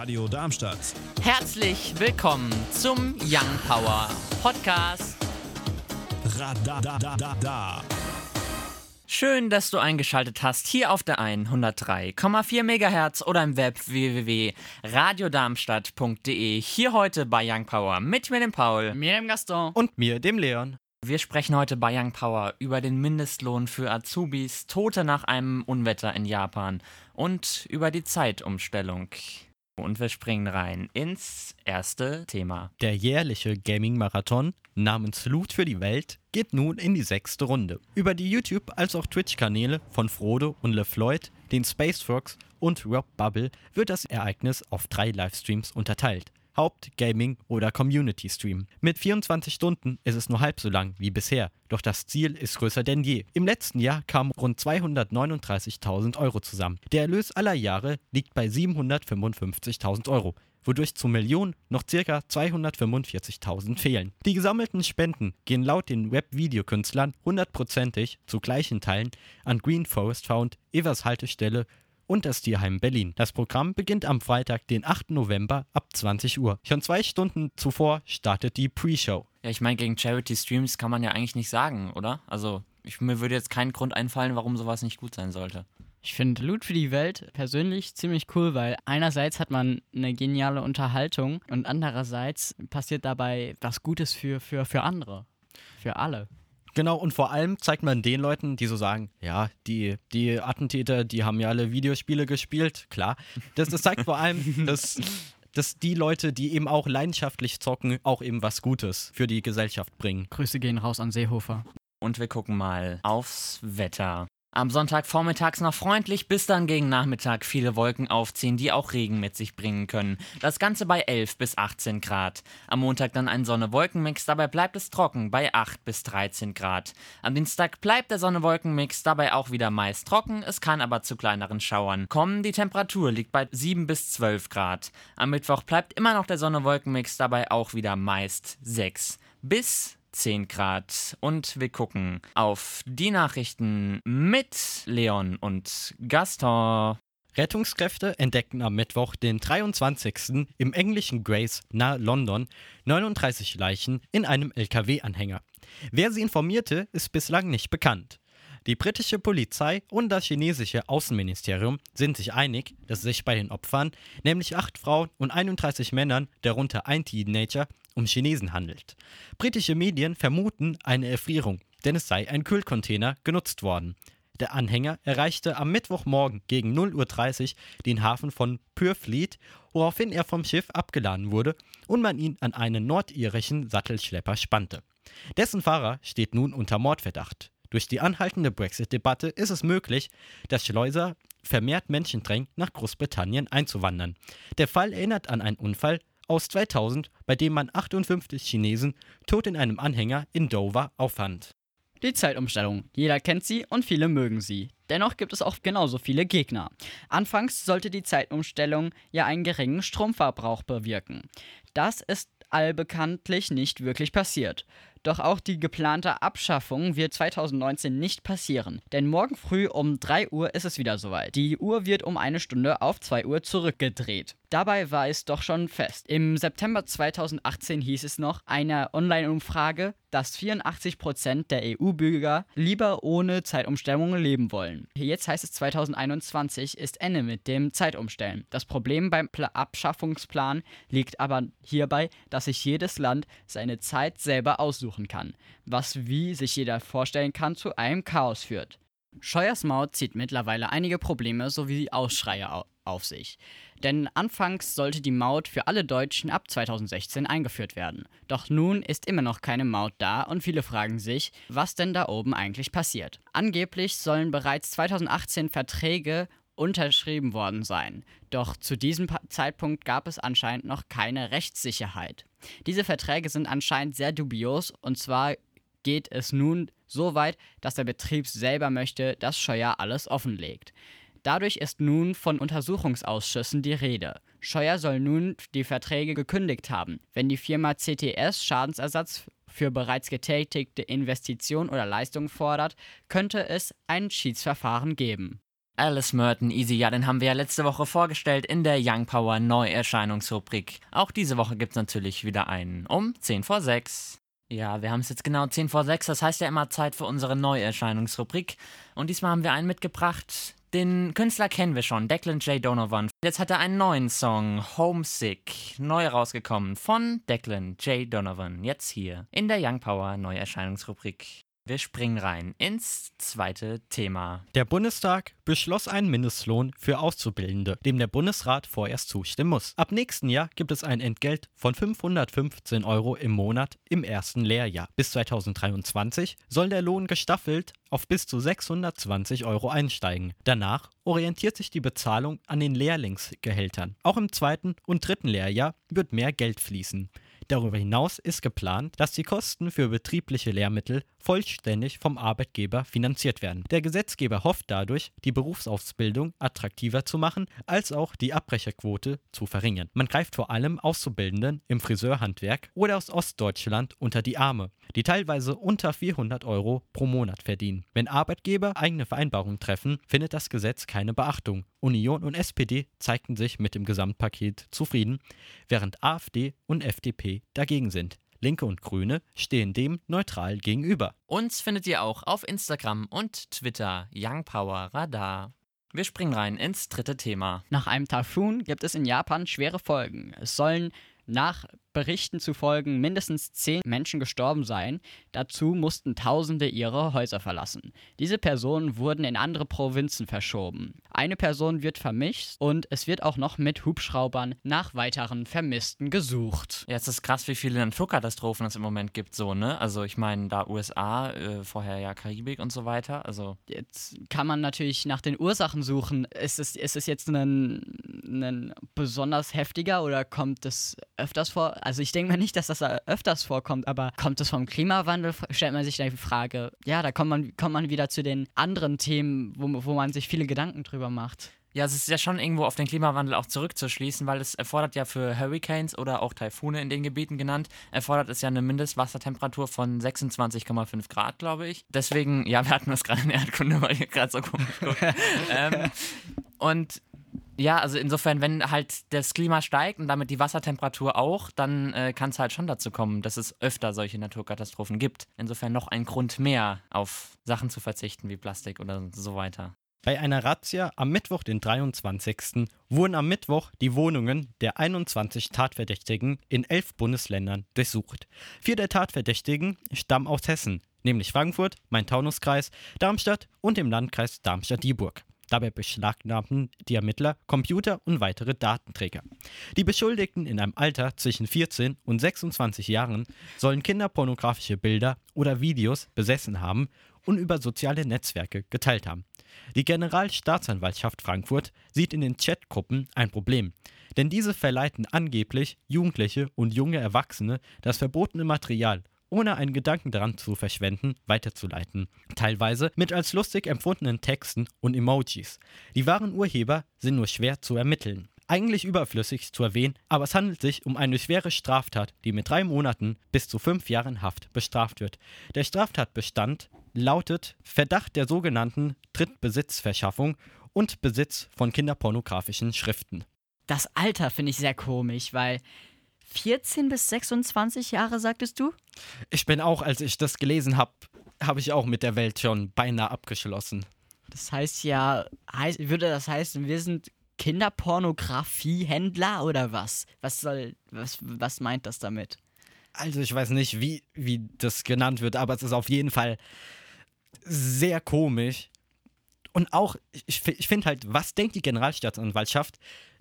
Radio Darmstadt. Herzlich willkommen zum Young Power Podcast. Radadadada. Schön, dass du eingeschaltet hast hier auf der 103,4 MHz oder im Web www.radiodarmstadt.de. Hier heute bei Young Power mit mir, dem Paul. Mir, dem Gaston. Und mir, dem Leon. Wir sprechen heute bei Young Power über den Mindestlohn für Azubis, Tote nach einem Unwetter in Japan und über die Zeitumstellung. Und wir springen rein ins erste Thema. Der jährliche Gaming-Marathon namens Loot für die Welt geht nun in die sechste Runde. Über die YouTube- als auch Twitch-Kanäle von Frodo und LeFloid, den Space Fox und Rob Bubble wird das Ereignis auf drei Livestreams unterteilt. Haupt-, Gaming- oder Community-Stream. Mit 24 Stunden ist es nur halb so lang wie bisher, doch das Ziel ist größer denn je. Im letzten Jahr kamen rund 239.000 Euro zusammen. Der Erlös aller Jahre liegt bei 755.000 Euro wodurch zur Million noch ca. 245.000 fehlen. Die gesammelten Spenden gehen laut den Web-Videokünstlern hundertprozentig zu gleichen Teilen an Green Forest Found, Evers Haltestelle und das Tierheim Berlin. Das Programm beginnt am Freitag, den 8. November ab 20 Uhr. Schon zwei Stunden zuvor startet die Pre-Show. Ja, ich meine, gegen Charity-Streams kann man ja eigentlich nicht sagen, oder? Also, ich, mir würde jetzt kein Grund einfallen, warum sowas nicht gut sein sollte. Ich finde Loot für die Welt persönlich ziemlich cool, weil einerseits hat man eine geniale Unterhaltung und andererseits passiert dabei was Gutes für, für, für andere. Für alle. Genau, und vor allem zeigt man den Leuten, die so sagen, ja, die, die Attentäter, die haben ja alle Videospiele gespielt, klar. Das, das zeigt vor allem, dass, dass die Leute, die eben auch leidenschaftlich zocken, auch eben was Gutes für die Gesellschaft bringen. Grüße gehen raus an Seehofer. Und wir gucken mal aufs Wetter. Am Sonntag vormittags noch freundlich, bis dann gegen Nachmittag viele Wolken aufziehen, die auch Regen mit sich bringen können. Das Ganze bei 11 bis 18 Grad. Am Montag dann ein Sonne-Wolken-Mix, dabei bleibt es trocken bei 8 bis 13 Grad. Am Dienstag bleibt der Sonne-Wolken-Mix, dabei auch wieder meist trocken, es kann aber zu kleineren Schauern kommen. Die Temperatur liegt bei 7 bis 12 Grad. Am Mittwoch bleibt immer noch der Sonne-Wolken-Mix, dabei auch wieder meist 6 bis 10 Grad. Und wir gucken auf die Nachrichten mit Leon und Gaston. Rettungskräfte entdeckten am Mittwoch, den 23. im englischen Grace nahe London 39 Leichen in einem LKW-Anhänger. Wer sie informierte, ist bislang nicht bekannt. Die britische Polizei und das chinesische Außenministerium sind sich einig, dass sich bei den Opfern, nämlich acht Frauen und 31 Männern, darunter ein Teenager, um Chinesen handelt. Britische Medien vermuten eine Erfrierung, denn es sei ein Kühlcontainer genutzt worden. Der Anhänger erreichte am Mittwochmorgen gegen 0.30 Uhr den Hafen von Purfleet, woraufhin er vom Schiff abgeladen wurde und man ihn an einen nordirischen Sattelschlepper spannte. Dessen Fahrer steht nun unter Mordverdacht. Durch die anhaltende Brexit-Debatte ist es möglich, dass Schleuser vermehrt Menschen drängen, nach Großbritannien einzuwandern. Der Fall erinnert an einen Unfall aus 2000, bei dem man 58 Chinesen tot in einem Anhänger in Dover auffand. Die Zeitumstellung. Jeder kennt sie und viele mögen sie. Dennoch gibt es auch genauso viele Gegner. Anfangs sollte die Zeitumstellung ja einen geringen Stromverbrauch bewirken. Das ist allbekanntlich nicht wirklich passiert. Doch auch die geplante Abschaffung wird 2019 nicht passieren, denn morgen früh um 3 Uhr ist es wieder soweit. Die Uhr wird um eine Stunde auf 2 Uhr zurückgedreht. Dabei war es doch schon fest. Im September 2018 hieß es noch einer Online-Umfrage, dass 84% der EU-Bürger lieber ohne Zeitumstellung leben wollen. Jetzt heißt es 2021 ist Ende mit dem Zeitumstellen. Das Problem beim Pla Abschaffungsplan liegt aber hierbei, dass sich jedes Land seine Zeit selber aussuchen kann, was wie sich jeder vorstellen kann zu einem Chaos führt. Scheuers Maut zieht mittlerweile einige Probleme sowie Ausschreie au auf sich. Denn anfangs sollte die Maut für alle Deutschen ab 2016 eingeführt werden. Doch nun ist immer noch keine Maut da und viele fragen sich, was denn da oben eigentlich passiert. Angeblich sollen bereits 2018 Verträge unterschrieben worden sein. Doch zu diesem Zeitpunkt gab es anscheinend noch keine Rechtssicherheit. Diese Verträge sind anscheinend sehr dubios und zwar geht es nun so weit, dass der Betrieb selber möchte, dass Scheuer alles offenlegt. Dadurch ist nun von Untersuchungsausschüssen die Rede. Scheuer soll nun die Verträge gekündigt haben. Wenn die Firma CTS Schadensersatz für bereits getätigte Investitionen oder Leistungen fordert, könnte es ein Schiedsverfahren geben. Alice Merton Easy, ja, den haben wir ja letzte Woche vorgestellt in der Young Power Neuerscheinungsrubrik. Auch diese Woche gibt es natürlich wieder einen um 10 vor 6. Ja, wir haben es jetzt genau 10 vor 6, das heißt ja immer Zeit für unsere Neuerscheinungsrubrik. Und diesmal haben wir einen mitgebracht. Den Künstler kennen wir schon, Declan J. Donovan. Jetzt hat er einen neuen Song, Homesick, neu rausgekommen von Declan J. Donovan. Jetzt hier in der Young Power Neuerscheinungsrubrik. Wir springen rein ins zweite Thema. Der Bundestag beschloss einen Mindestlohn für Auszubildende, dem der Bundesrat vorerst zustimmen muss. Ab nächsten Jahr gibt es ein Entgelt von 515 Euro im Monat im ersten Lehrjahr. Bis 2023 soll der Lohn gestaffelt auf bis zu 620 Euro einsteigen. Danach orientiert sich die Bezahlung an den Lehrlingsgehältern. Auch im zweiten und dritten Lehrjahr wird mehr Geld fließen. Darüber hinaus ist geplant, dass die Kosten für betriebliche Lehrmittel vollständig vom Arbeitgeber finanziert werden. Der Gesetzgeber hofft dadurch, die Berufsausbildung attraktiver zu machen, als auch die Abbrecherquote zu verringern. Man greift vor allem Auszubildenden im Friseurhandwerk oder aus Ostdeutschland unter die Arme, die teilweise unter 400 Euro pro Monat verdienen. Wenn Arbeitgeber eigene Vereinbarungen treffen, findet das Gesetz keine Beachtung. Union und SPD zeigten sich mit dem Gesamtpaket zufrieden, während AfD und FDP dagegen sind. Linke und Grüne stehen dem neutral gegenüber. Uns findet ihr auch auf Instagram und Twitter Young Power Radar. Wir springen rein ins dritte Thema. Nach einem Taifun gibt es in Japan schwere Folgen. Es sollen nach Berichten zufolge mindestens zehn Menschen gestorben seien. Dazu mussten Tausende ihre Häuser verlassen. Diese Personen wurden in andere Provinzen verschoben. Eine Person wird vermischt und es wird auch noch mit Hubschraubern nach weiteren Vermissten gesucht. Ja, es ist krass, wie viele Naturkatastrophen es im Moment gibt, so, ne? Also ich meine, da USA, äh, vorher ja Karibik und so weiter. Also. Jetzt kann man natürlich nach den Ursachen suchen. Ist es, ist es jetzt ein, ein besonders heftiger oder kommt es öfters vor? Also ich denke mal nicht, dass das öfters vorkommt, aber kommt es vom Klimawandel, stellt man sich da die Frage, ja, da kommt man, kommt man wieder zu den anderen Themen, wo, wo man sich viele Gedanken drüber macht. Ja, es ist ja schon irgendwo auf den Klimawandel auch zurückzuschließen, weil es erfordert ja für Hurricanes oder auch Taifune in den Gebieten genannt, erfordert es ja eine Mindestwassertemperatur von 26,5 Grad, glaube ich. Deswegen, ja, wir hatten das gerade in Erdkunde, weil ihr gerade so komisch guckt. ähm, und ja, also insofern, wenn halt das Klima steigt und damit die Wassertemperatur auch, dann äh, kann es halt schon dazu kommen, dass es öfter solche Naturkatastrophen gibt. Insofern noch ein Grund mehr, auf Sachen zu verzichten wie Plastik oder so weiter. Bei einer Razzia am Mittwoch, den 23. wurden am Mittwoch die Wohnungen der 21 Tatverdächtigen in elf Bundesländern durchsucht. Vier der Tatverdächtigen stammen aus Hessen, nämlich Frankfurt, Main-Taunus-Kreis, Darmstadt und dem Landkreis Darmstadt-Dieburg. Dabei beschlagnahmten die Ermittler Computer und weitere Datenträger. Die Beschuldigten in einem Alter zwischen 14 und 26 Jahren sollen kinderpornografische Bilder oder Videos besessen haben und über soziale Netzwerke geteilt haben. Die Generalstaatsanwaltschaft Frankfurt sieht in den Chatgruppen ein Problem, denn diese verleiten angeblich Jugendliche und junge Erwachsene, das verbotene Material ohne einen Gedanken daran zu verschwenden, weiterzuleiten. Teilweise mit als lustig empfundenen Texten und Emojis. Die wahren Urheber sind nur schwer zu ermitteln. Eigentlich überflüssig zu erwähnen, aber es handelt sich um eine schwere Straftat, die mit drei Monaten bis zu fünf Jahren Haft bestraft wird. Der Straftatbestand lautet Verdacht der sogenannten Drittbesitzverschaffung und Besitz von kinderpornografischen Schriften. Das Alter finde ich sehr komisch, weil 14 bis 26 Jahre, sagtest du? Ich bin auch, als ich das gelesen habe, habe ich auch mit der Welt schon beinahe abgeschlossen. Das heißt ja, heißt, würde das heißen, wir sind Kinderpornografiehändler oder was? Was soll, was, was meint das damit? Also ich weiß nicht, wie, wie das genannt wird, aber es ist auf jeden Fall sehr komisch. Und auch, ich, ich finde halt, was denkt die Generalstaatsanwaltschaft,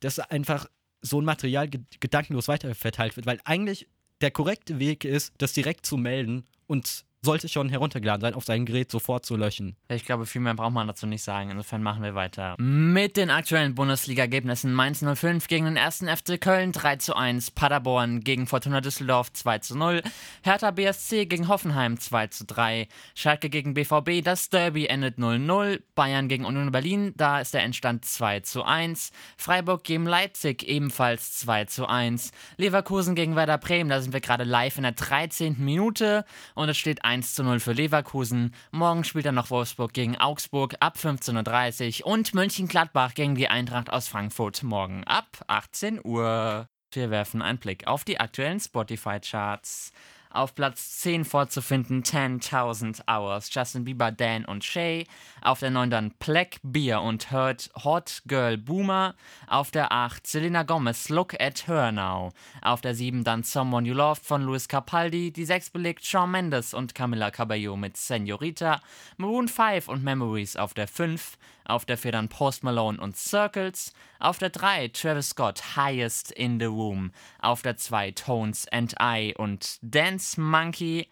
dass einfach so ein Material gedankenlos weiterverteilt wird, weil eigentlich der korrekte Weg ist, das direkt zu melden und sollte schon heruntergeladen sein, auf sein Gerät sofort zu löschen. Ich glaube, viel mehr braucht man dazu nicht sagen. Insofern machen wir weiter. Mit den aktuellen Bundesliga-Ergebnissen Mainz 05 gegen den 1. FC Köln 3 zu 1, Paderborn gegen Fortuna Düsseldorf 2 zu 0, Hertha BSC gegen Hoffenheim 2 zu 3, Schalke gegen BVB, das Derby endet 0-0, Bayern gegen Union Berlin, da ist der Endstand 2 zu 1, Freiburg gegen Leipzig ebenfalls 2 zu 1, Leverkusen gegen Werder Bremen, da sind wir gerade live in der 13. Minute und es steht 1 1 zu 0 für Leverkusen. Morgen spielt dann noch Wolfsburg gegen Augsburg ab 15.30 Uhr und Mönchengladbach gegen die Eintracht aus Frankfurt morgen ab 18 Uhr. Wir werfen einen Blick auf die aktuellen Spotify-Charts. Auf Platz 10 vorzufinden 10.000 Hours, Justin Bieber, Dan und Shay. Auf der 9 dann Pleck, Beer und Hurt, Hot Girl Boomer. Auf der 8 Selena Gomez, Look at Her Now. Auf der 7 dann Someone You Loved von Luis Capaldi. Die 6 belegt Shawn Mendes und Camila Cabello mit Senorita. Maroon 5 und Memories auf der 5. Auf der 4 dann Post Malone und Circles. Auf der 3 Travis Scott, Highest in the Room. Auf der 2 Tones and I und Dance Monkey.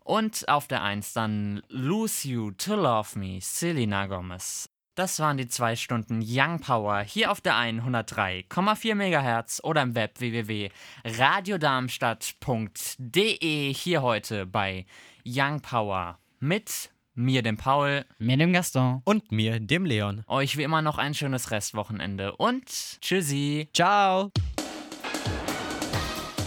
Und auf der 1 dann Lose You to Love Me, Selena Gomez. Das waren die zwei Stunden Young Power hier auf der 103,4 MHz oder im Web www.radiodarmstadt.de hier heute bei Young Power mit mir, dem Paul, Mir dem Gaston. Und mir, dem Leon. euch wie immer noch ein schönes Restwochenende und tschüssi. Ciao.